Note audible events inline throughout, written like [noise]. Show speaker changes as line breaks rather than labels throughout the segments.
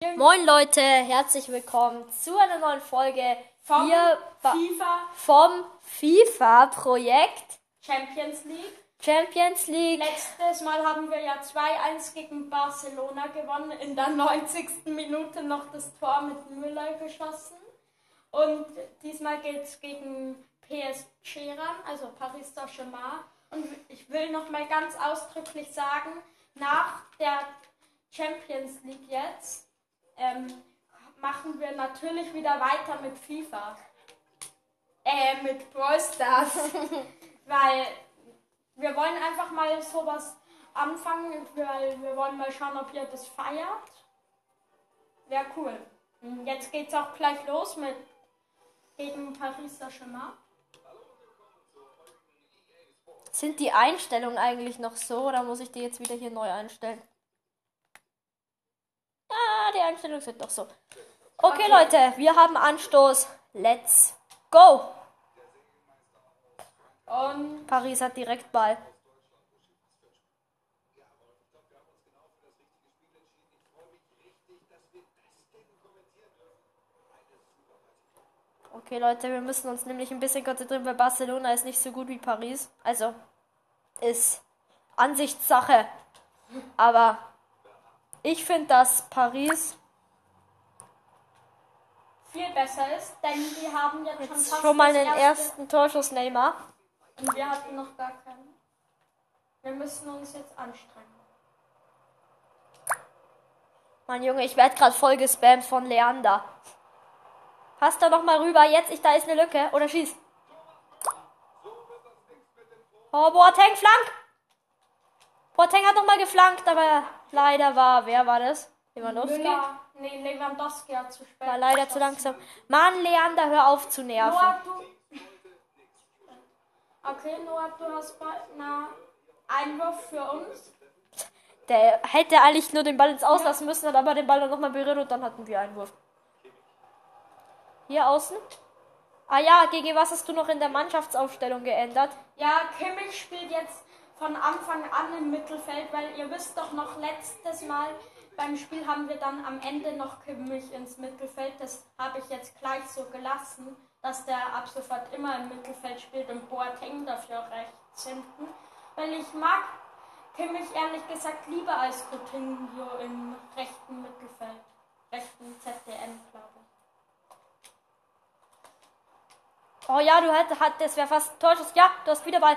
Moin Leute, herzlich willkommen zu einer neuen Folge
Vom
hier
FIFA
vom FIFA-Projekt
Champions League.
Champions League.
Letztes Mal haben wir ja 2-1 gegen Barcelona gewonnen. In der 90. Minute noch das Tor mit Müller geschossen. Und diesmal geht es gegen PSG ran, also Paris Saint-Germain. Und ich will noch mal ganz ausdrücklich sagen, nach der Champions League jetzt ähm, machen wir natürlich wieder weiter mit FIFA. Äh, mit Brawl Stars. [laughs] Weil wir wollen einfach mal sowas anfangen, weil wir wollen mal schauen, ob ihr das feiert. Wäre cool. Und Jetzt geht's auch gleich los mit gegen Paris Saint-Germain.
Sind die Einstellungen eigentlich noch so oder muss ich die jetzt wieder hier neu einstellen? Einstellungen sind noch so. Okay,
Okay.
Leute, wir haben Anstoß. Let's go.
Und
Paris hat direkt Ball. Okay, Leute, wir müssen uns nämlich ein bisschen konzentrieren, weil Barcelona ist nicht so gut wie Paris. Also, ist Ansichtssache. Aber ich finde, dass Paris
viel besser ist, denn die haben jetzt, schon
jetzt
fast
schon mal den
erste
ersten Torschuss Neymar.
und wir hatten noch gar keinen. Wir müssen uns jetzt anstrengen.
Mein Junge, ich werde gerade voll gespammt von Leander. Passt da noch mal rüber. Jetzt, ich, da ist eine Lücke. Oder schieß. Oh, Boateng, flank! Boateng hat noch mal geflankt, aber leider war, wer war das? Lewandowski?
Müller, nee, Lewandowski hat zu spät.
War leider zu langsam. Mann, Leander, hör auf zu nerven.
Noah, du. Okay, Noah, du hast na, Einwurf für uns.
Der hätte eigentlich nur den Ball ins Auslassen müssen, hat aber den Ball dann nochmal berührt und dann hatten wir Einwurf. Hier außen. Ah ja, GG, was hast du noch in der Mannschaftsaufstellung geändert?
Ja, Kimmich spielt jetzt von Anfang an im Mittelfeld, weil ihr wisst doch noch, letztes Mal beim Spiel haben wir dann am Ende noch Kimmich ins Mittelfeld. Das habe ich jetzt gleich so gelassen, dass der ab sofort immer im Mittelfeld spielt und Boateng dafür rechts hinten. Weil ich mag Kimmich ehrlich gesagt lieber als Coutinho im rechten Mittelfeld. Rechten ZDM, glaube ich.
Oh ja, du hättest, das wäre fast Torschuss. Ja, du hast wieder Ball.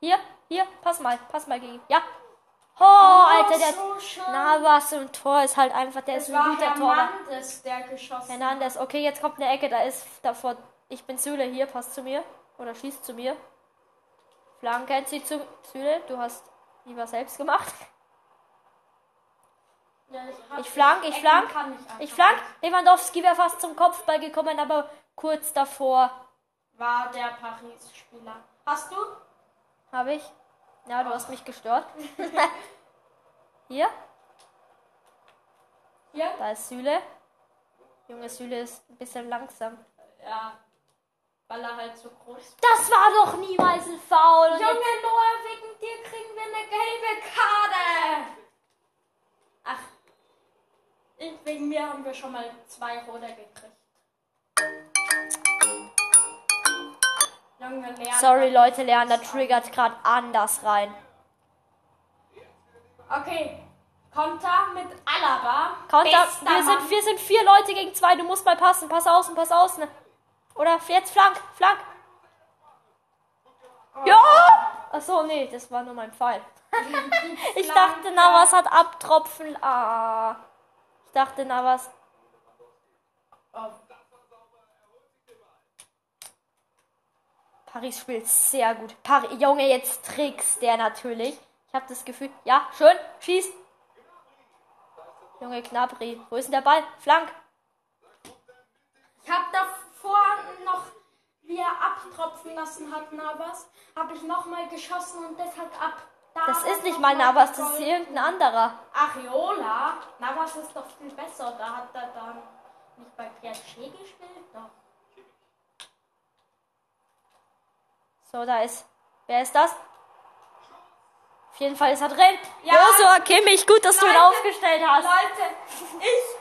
Hier, hier, pass mal, pass mal gegen. Ja. Oh, Alter, der
so.
Navas im Tor ist halt einfach, der
Es
ist ein guter Torwart.
Hernandez, der geschossen hat.
Hernandez, okay, jetzt kommt eine Ecke, da ist davor. Ich bin Süle, hier, passt zu mir. Oder schießt zu mir. Flanken zieht zu Süle, du hast lieber selbst gemacht.
Ja,
Ich flank, ich flank.
ich einfach
Ich flank. Lewandowski wäre fast zum Kopfball gekommen, aber kurz davor
War der Paris-Spieler. Hast du?
habe ich. Ja, du hast mich gestört. [laughs] hier,
Hier?
da ist Süle. Junge Süle ist ein bisschen langsam.
Ja. Weil er halt so groß ist.
Das war doch niemals ein Foul.
Junge
jetzt,
Noah, wegen dir kriegen wir eine gelbe Karte. Ach. Ich, wegen mir haben wir schon mal zwei rote gekriegt.
Sorry Leute, Leander triggert gerade anders rein.
Okay. Konter mit Alaba. Bester
wir sind, wir sind vier Leute gegen zwei. Du musst mal passen. Pass außen, pass außen. Oder jetzt flank, flank. Ja! Achso, nee, das war nur mein Pfeil. [laughs] Ich dachte, Navas hat Abtropfen. Ah. Ich dachte, Navas. Paris spielt sehr gut. Paris, Junge, jetzt trickst der natürlich. Ich habe das Gefühl. Ja, schön. Schieß. Junge Knabri. Wo ist denn der Ball? Flank.
Ich habe davor noch, wie er abtropfen lassen hat, Navas, habe ich nochmal geschossen und das hat ab. da
Das ist nicht mal Navas, das ist irgendein anderer.
Ariola? Navas ist doch viel besser. Da hat er dann nicht bei PSG gespielt? Doch.
So, da ist. Wer ist das? Auf jeden Fall ist er drin.
Ja.
Joshua Kimmich, gut, dass du ihn
Leute,
aufgestellt hast.
Leute, ich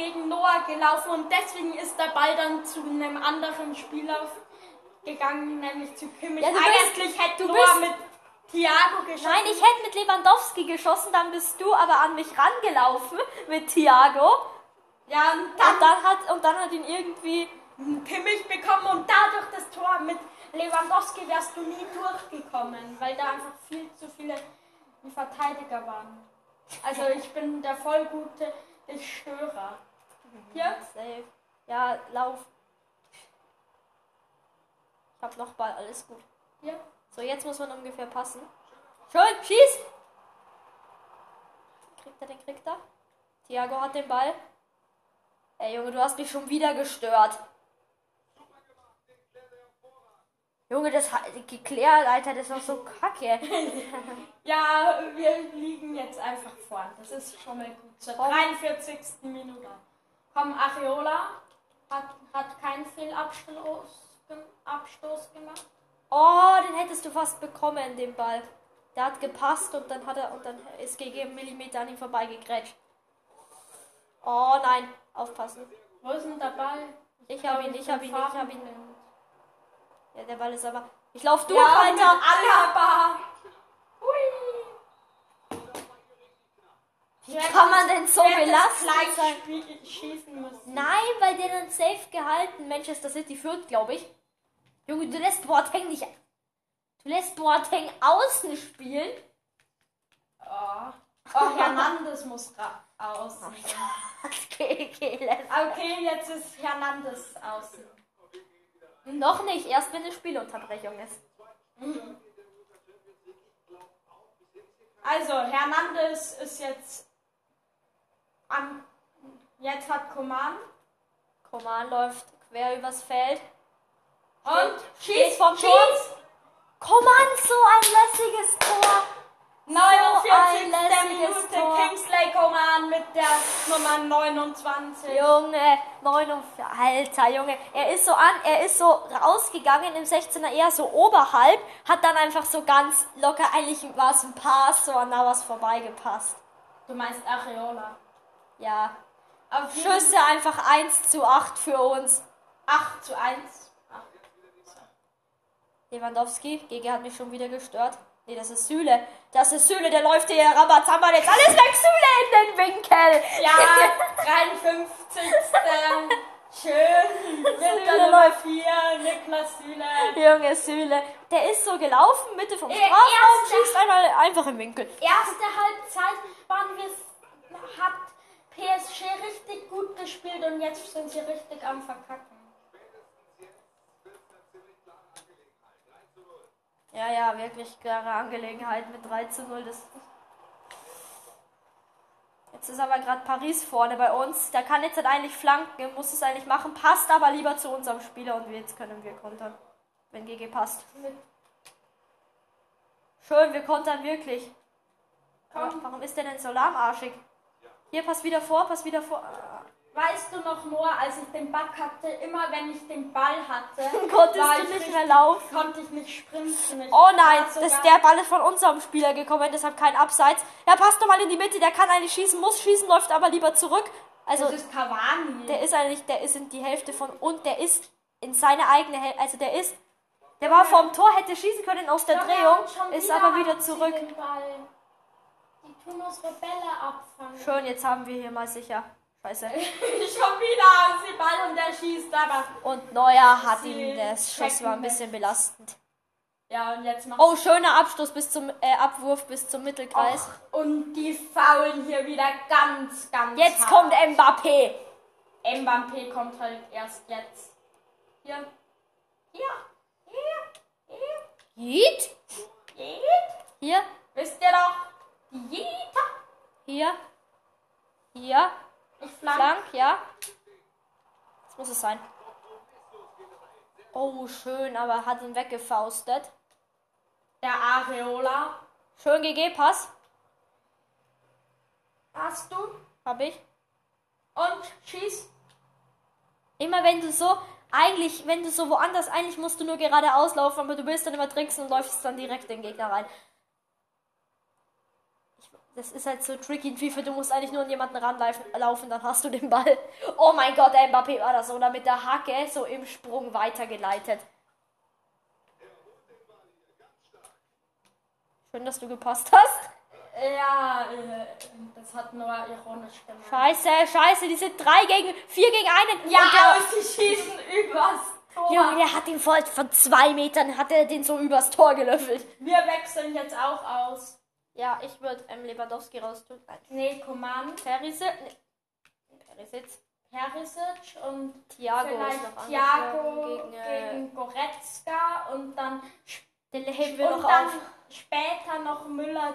gegen Noah gelaufen und deswegen ist der Ball dann zu einem anderen Spieler gegangen, nämlich zu Kimmich.
Ja, du bist-
Eigentlich hätte
du
Noah
bist-
mit Thiago geschossen.
Nein, ich hätte mit Lewandowski geschossen, dann bist du aber an mich rangelaufen mit Thiago.
ja, und
Und
dann
dann hat, und dann hat ihn irgendwie.
Kimmich bekommen und dadurch das Tor mit Lewandowski wärst du nie durchgekommen, weil da einfach viel zu viele Verteidiger waren. Also ich bin der voll gute Störer. Hier?
Safe. Ja, lauf. Ich hab noch Ball, alles gut.
Hier?
So, jetzt muss man ungefähr passen. Schön, schieß! Kriegt er den, kriegt er? Thiago hat den Ball. Ey, Junge, du hast mich schon wieder gestört. Junge, das hat geklärt, Alter, das war so kacke. [laughs]
Ja, wir liegen jetzt einfach vorn. Das ist schon mal gut. Zur
Komm.
43. Minute. Komm, Areola hat, hat keinen Fehlabstoß Abstoß gemacht.
Oh, den hättest du fast bekommen, den Ball. Der hat gepasst und dann hat er und dann ist gegen Millimeter an ihm vorbeigegrätscht. Oh nein, aufpassen.
Wo ist denn der Ball?
Ich hab ihn,
glaub,
ich hab
bin
ihn, ich hab ihn. Ja, der Ball ist aber. Ich lauf durch,
Ja, mit
Alter!
Alaba. Hui.
Wie kann man denn so belastet sein?
schießen müssen.
Nein, weil der dann safe gehalten. Manchester City führt, glaube ich. Junge, du lässt Boateng nicht. Du lässt Boateng außen spielen.
Oh, oh Hernandez muss ra- außen. [laughs]
Okay, okay,
Okay, jetzt ist Hernandez außen.
Noch nicht, erst wenn eine Spielunterbrechung ist.
Also, Hernandez ist jetzt am. Jetzt hat Coman.
Koman läuft quer übers Feld.
Und schießt
vom. Tor. Koman, so ein lässiges Tor.
49.
ein lässiges
Minute
Tor.
Kingsley Coman mit der Nummer 29.
Junge, 49. Alter, Junge. Er ist so an, er ist so rausgegangen im 16er eher so oberhalb, hat dann einfach so ganz locker, eigentlich war es ein Pass, so an da was vorbeigepasst.
Du meinst Areola.
Ja.
Auf
Schüsse einfach 1 zu 8 für uns.
8 zu 1. Ach,
Lewandowski, GG hat mich schon wieder gestört. Nee, das ist Süle. Das ist Süle, der läuft hier Rambazamba jetzt alles weg. Süle in den Winkel.
Ja, [laughs] 53. Schön.
Süle
Nummer
läuft.
4, Niklas Süle.
Junge Süle. Der ist so gelaufen, Mitte vom
Äh,
Strafraum, schießt einmal einfach im Winkel.
Erste Halbzeit waren wir, hat PSG richtig gut gespielt und jetzt sind sie richtig am Verkacken.
Ja, ja, wirklich klare Angelegenheit mit 3 zu 0. Das jetzt ist aber gerade Paris vorne bei uns. Der kann jetzt halt eigentlich flanken, muss es eigentlich machen, passt aber lieber zu unserem Spieler und jetzt können wir kontern. Wenn GG passt. Schön, wir kontern wirklich.
Komm.
warum ist der denn so lahmarschig? Hier, pass wieder vor, pass wieder vor.
Weißt du noch nur, als ich den Ball hatte, immer wenn ich den Ball hatte, [laughs]
Konntest
war
du
ich
nicht
richtig-
mehr laufen?
konnte ich nicht sprinten. Ich
Oh nein, das, der Ball ist von unserem Spieler gekommen, deshalb kein Abseits. Ja, passt doch mal in die Mitte, der kann eigentlich schießen, muss schießen, läuft aber lieber zurück. Also,
das ist Cavani.
der ist eigentlich, der ist in die Hälfte von, und der ist in seine eigene Hälfte, also der ist, der war vorm Tor, hätte schießen können aus der
Doch,
Drehung, ist aber wieder zurück.
Die tun unsere Bälle abfangen.
Schön, jetzt haben wir hier mal sicher. Scheiße.
Schon [laughs] wieder haben sie Ball und der schießt aber.
Und Neuer hat ihn, der Schuss war ein bisschen belastend.
Ja, und jetzt macht
Oh, schöner Abstoß bis zum, äh, Abwurf bis zum Mittelkreis.
Och, und die faulen hier wieder ganz, ganz
Jetzt
hart.
kommt Mbappé.
Mbappé kommt halt erst jetzt. Hier. Hier. Hier. Hier.
Yeet.
Hier.
Hier,
Wisst ihr doch? Jeta.
hier, hier.
Ich flank.
Flank, ja. Das muss es sein. Oh, schön, aber hat ihn weggefaustet.
Der Areola.
Schön GG, Pass.
Hast du?
Hab ich.
Und schieß.
Immer wenn du so, eigentlich, wenn du so woanders, eigentlich musst du nur geradeaus laufen, aber du willst dann immer tricksen und läufst dann direkt den Gegner rein. Das ist halt so tricky in FIFA. Du musst eigentlich nur an jemanden ranlaufen, dann hast du den Ball. Oh mein Gott, der Mbappé war das. Oder mit der Hacke so im Sprung weitergeleitet. Schön, dass du gepasst hast.
Ja, äh, das hat nur ironisch gemacht.
Scheiße, scheiße, die sind drei gegen vier gegen einen.
Ja,
Und der-
aber sie schießen übers Tor.
Junge, der hat ihn voll von zwei Metern, hat er den so übers Tor gelöffelt.
Wir wechseln jetzt auch aus.
Ja, ich würde ähm, Lewandowski raustun.
Nee, Coman,
Perisic, nee. Perisic,
Perisic und
Thiago
vielleicht
noch
Thiago gegen,
gegen, äh,
Goretzka und dann,
den
und
noch
dann
auf.
später noch Müller,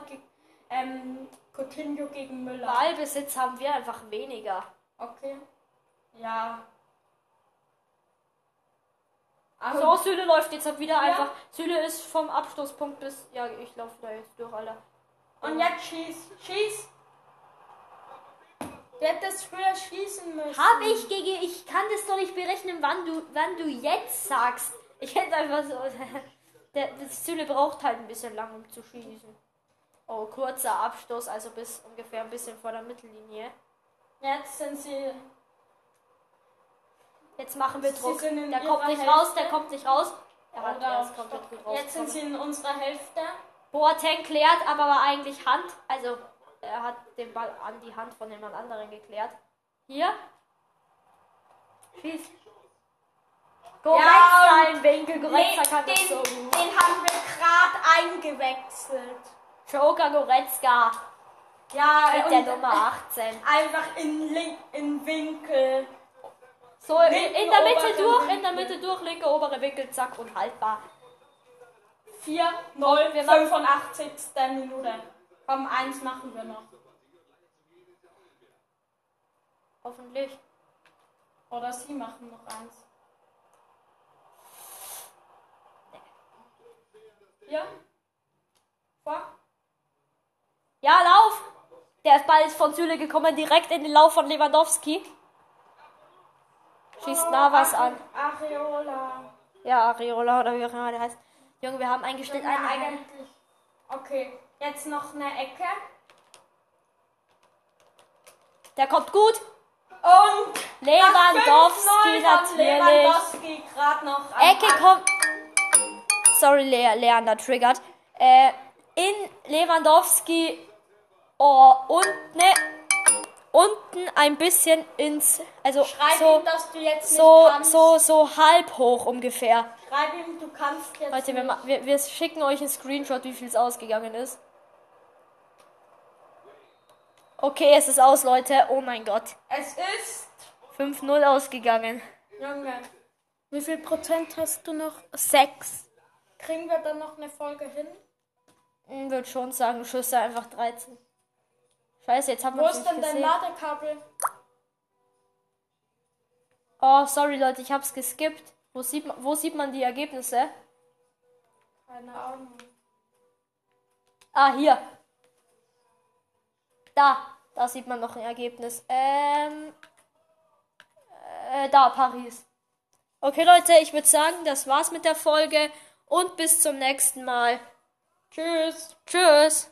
ähm, Coutinho gegen Müller.
Ballbesitz haben wir einfach weniger.
Okay. Ja. Aber
So, Süle läuft jetzt halt wieder
Ja.
einfach. Süle ist vom Abstoßpunkt bis. Ja, ich laufe da jetzt durch, Alter.
Und jetzt schieß, schieß. Du hättest früher schießen müssen.
Hab ich gegen. Ich kann das doch nicht berechnen, wann du, wann du jetzt sagst. Ich hätte einfach so. [laughs] Der, das Süle braucht halt ein bisschen lang, um zu schießen. Oh, kurzer Abstoß, also bis ungefähr ein bisschen vor der Mittellinie.
Jetzt sind sie.
Jetzt machen wir Druck. Der kommt nicht
Hälfte.
raus, der kommt nicht raus. Er hat
Oder
komplett gut
Jetzt sind sie in unserer Hälfte.
Boateng klärt, aber war eigentlich Hand. Also er hat den Ball an die Hand von jemand anderen geklärt. Hier. Schieß. Goretzka
Ja,
im Winkel. Goretzka
Nee, den,
so gut.
den haben wir gerade eingewechselt.
Joker Goretzka
Ja,
mit der Nummer 18.
einfach in, Link, in Winkel.
So, in, in der Mitte durch, in der Mitte durch, linke obere Winkel, zack und haltbar.
4, 0,
wir machen-
85. Minute. Komm, eins machen wir noch.
Hoffentlich.
Oder sie machen noch eins. Ja? Vor?
Ja, Lauf! Der Ball ist von Süle gekommen, direkt in den Lauf von Lewandowski. Schießt Navas
Oh,
an.
Areola.
Ja, Areola oder wie auch immer der heißt. Junge, wir haben eingestellt
Junge,
eine
eigentlich. Okay, jetzt noch eine Ecke.
Der kommt gut.
Und
Lewandowski
das 5-0 von
natürlich.
Lewandowski gerade noch.
Ecke kommt. Sorry, Le Leander triggert. Äh, in Lewandowski. Oh, und ne. Unten ein bisschen ins. Also
Schreib
so,
ihm, dass du jetzt nicht
so,
kannst.
so, so halb hoch ungefähr.
Schreib ihm, du kannst jetzt
Leute, wir, wir, wir schicken euch einen Screenshot, wie viel es ausgegangen ist. Okay, es ist aus, Leute. Oh mein Gott.
Es ist...
5-0 ausgegangen.
Junge, wie viel Prozent hast du noch? Sechs. Kriegen wir dann noch eine Folge hin?
Ich würde schon sagen, Schüsse einfach 13. Scheiße, jetzt haben wir
Wo ist denn dein
gesehen.
Ladekabel?
Oh, sorry Leute, ich hab's geskippt. Wo sieht man, wo sieht man die Ergebnisse?
Keine Ahnung.
Ah, hier. Da. Da sieht man noch ein Ergebnis. Ähm. Äh, da, Paris. Okay, Leute, ich würde sagen, das war's mit der Folge. Und bis zum nächsten Mal.
Tschüss.
Tschüss.